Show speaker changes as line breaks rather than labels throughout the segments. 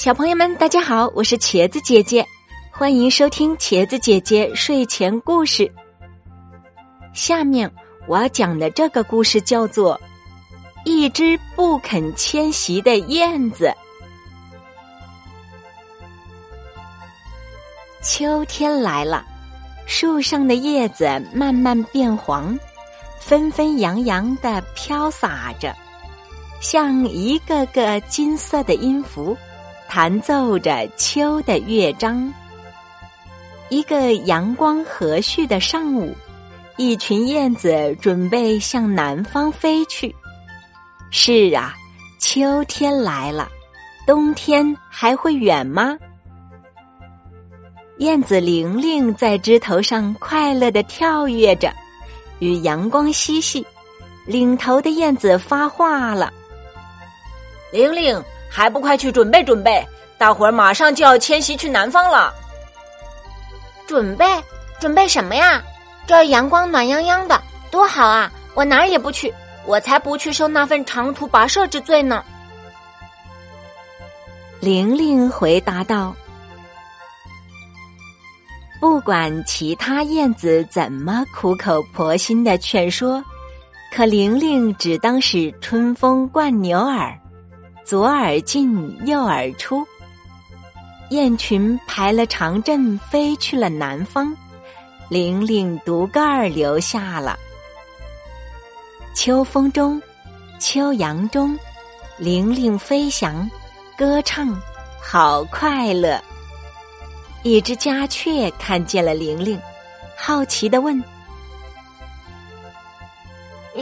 小朋友们，大家好，我是茄子姐姐，欢迎收听茄子姐姐睡前故事。下面我要讲的这个故事叫做《一只不肯迁徙的燕子》。秋天来了，树上的叶子慢慢变黄，纷纷扬扬的飘洒着，像一个个金色的音符，弹奏着秋的乐章。一个阳光和煦的上午，一群燕子准备向南方飞去。是啊，秋天来了，冬天还会远吗？燕子玲玲在枝头上快乐的跳跃着，与阳光嬉戏。领头的燕子发话了：“
玲玲，还不快去准备准备？大伙儿马上就要迁徙去南方了。”
准备准备什么呀？这儿阳光暖洋洋的，多好啊！我哪儿也不去，我才不去受那份长途跋涉之罪呢。
玲玲回答道。不管其他燕子怎么苦口婆心的劝说，可玲玲只当是春风灌牛耳，左耳进右耳出。雁群排了长阵飞去了南方，玲玲独个儿留下了。秋风中，秋阳中，玲玲飞翔，歌唱，好快乐。一只家雀看见了玲玲，好奇的问：“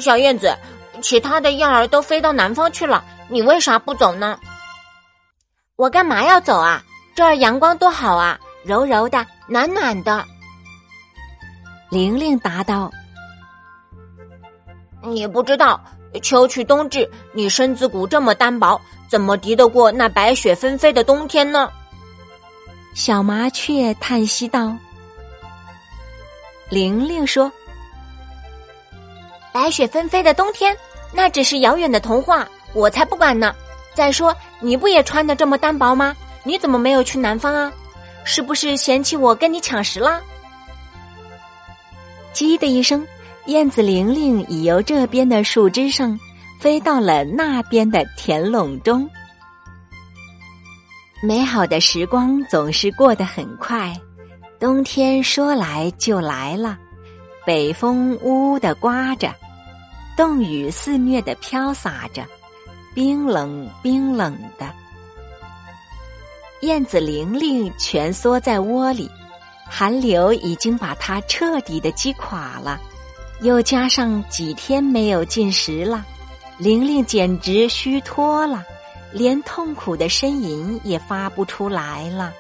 小燕子，其他的燕儿都飞到南方去了，你为啥不走呢？”“我干嘛要走啊？这儿阳光多好啊，柔柔的，暖暖的。”
玲玲答道。
“你不知道，秋去冬至，你身子骨这么单薄，怎么敌得过那白雪纷飞的冬天呢？”
小麻雀叹息道：“玲玲说，
白雪纷飞的冬天，那只是遥远的童话，我才不管呢。再说，你不也穿的这么单薄吗？你怎么没有去南方啊？是不是嫌弃我跟你抢食啦？”
叽的一声，燕子玲玲已由这边的树枝上飞到了那边的田垄中。美好的时光总是过得很快，冬天说来就来了，北风呜呜的刮着，冻雨肆虐的飘洒着，冰冷冰冷的。燕子玲玲蜷缩在窝里，寒流已经把它彻底的击垮了，又加上几天没有进食了，玲玲简直虚脱了。连痛苦的呻吟也发不出来了。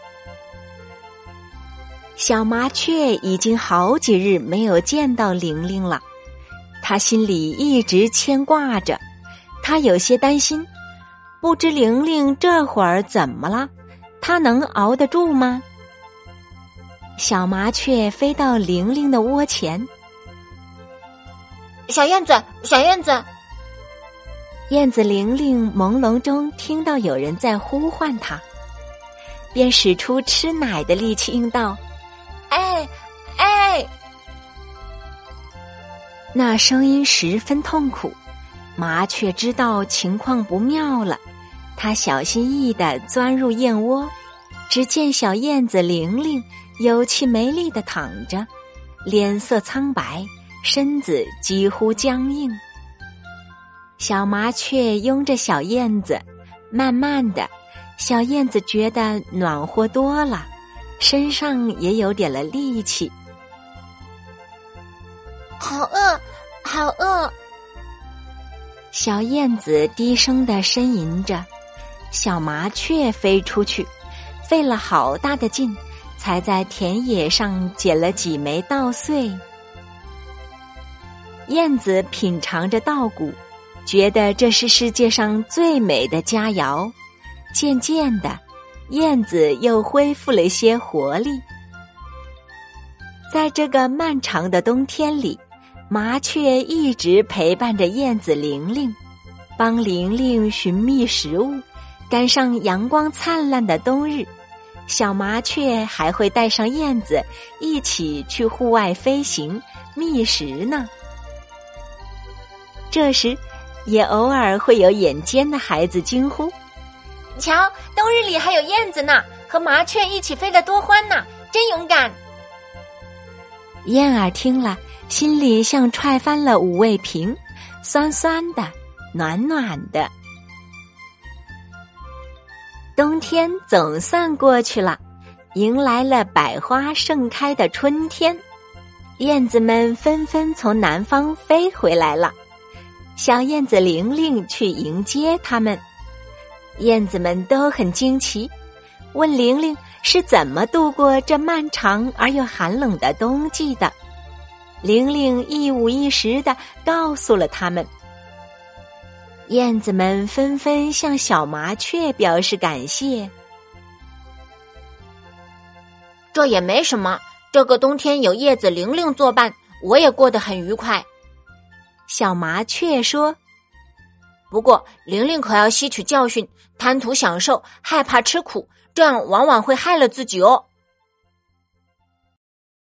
小麻雀已经好几日没有见到玲玲了，它心里一直牵挂着，他有些担心，不知玲玲这会儿怎么了，她能熬得住吗？小麻雀飞到玲玲的窝前，
小燕子，小燕子。
燕子玲玲朦胧中听到有人在呼唤她，便使出吃奶的力气应道：“
哎，哎！”
那声音十分痛苦。麻雀知道情况不妙了，它小心翼翼的钻入燕窝，只见小燕子玲玲有气没力的躺着，脸色苍白，身子几乎僵硬。小麻雀拥着小燕子，慢慢的，小燕子觉得暖和多了，身上也有点了力气。
好饿，好饿！
小燕子低声的呻吟着。小麻雀飞出去，费了好大的劲，才在田野上捡了几枚稻穗。燕子品尝着稻谷。觉得这是世界上最美的佳肴，渐渐的，燕子又恢复了些活力。在这个漫长的冬天里，麻雀一直陪伴着燕子玲玲，帮玲玲寻觅食物，赶上阳光灿烂的冬日，小麻雀还会带上燕子一起去户外飞行觅食呢。这时，也偶尔会有眼尖的孩子惊呼：“
瞧，冬日里还有燕子呢，和麻雀一起飞得多欢呐，真勇敢！”
燕儿听了，心里像踹翻了五味瓶，酸酸的，暖暖的。冬天总算过去了，迎来了百花盛开的春天。燕子们纷纷从南方飞回来了，小燕子玲玲去迎接他们。燕子们都很惊奇，问玲玲是怎么度过这漫长而又寒冷的冬季的。玲玲一五一十的告诉了他们。燕子们纷纷向小麻雀表示感谢。
这也没什么，这个冬天有叶子玲玲作伴，我也过得很愉快。
小麻雀说：“
不过玲玲可要吸取教训，贪图享受，害怕吃苦，这样往往会害了自己哦。”